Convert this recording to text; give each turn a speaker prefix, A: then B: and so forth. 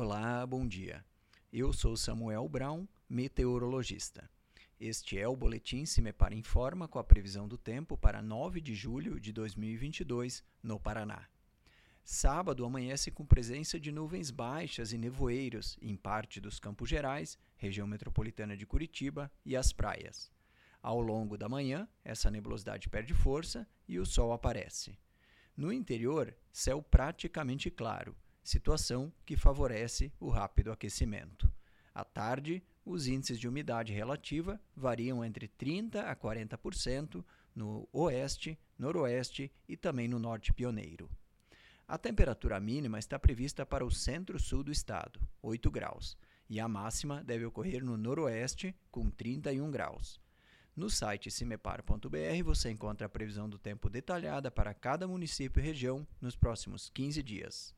A: Olá, bom dia. Eu sou Samuel Brown, meteorologista. Este é o boletim Se Me Para Informa com a previsão do tempo para 9 de julho de 2022 no Paraná. Sábado amanhece com presença de nuvens baixas e nevoeiros em parte dos Campos Gerais, região metropolitana de Curitiba e as praias. Ao longo da manhã, essa nebulosidade perde força e o sol aparece. No interior, céu praticamente claro situação que favorece o rápido aquecimento. À tarde, os índices de umidade relativa variam entre 30% a 40% no oeste, noroeste e também no norte pioneiro. A temperatura mínima está prevista para o centro-sul do estado, 8 graus, e a máxima deve ocorrer no noroeste, com 31 graus. No site cimepar.br você encontra a previsão do tempo detalhada para cada município e região nos próximos 15 dias.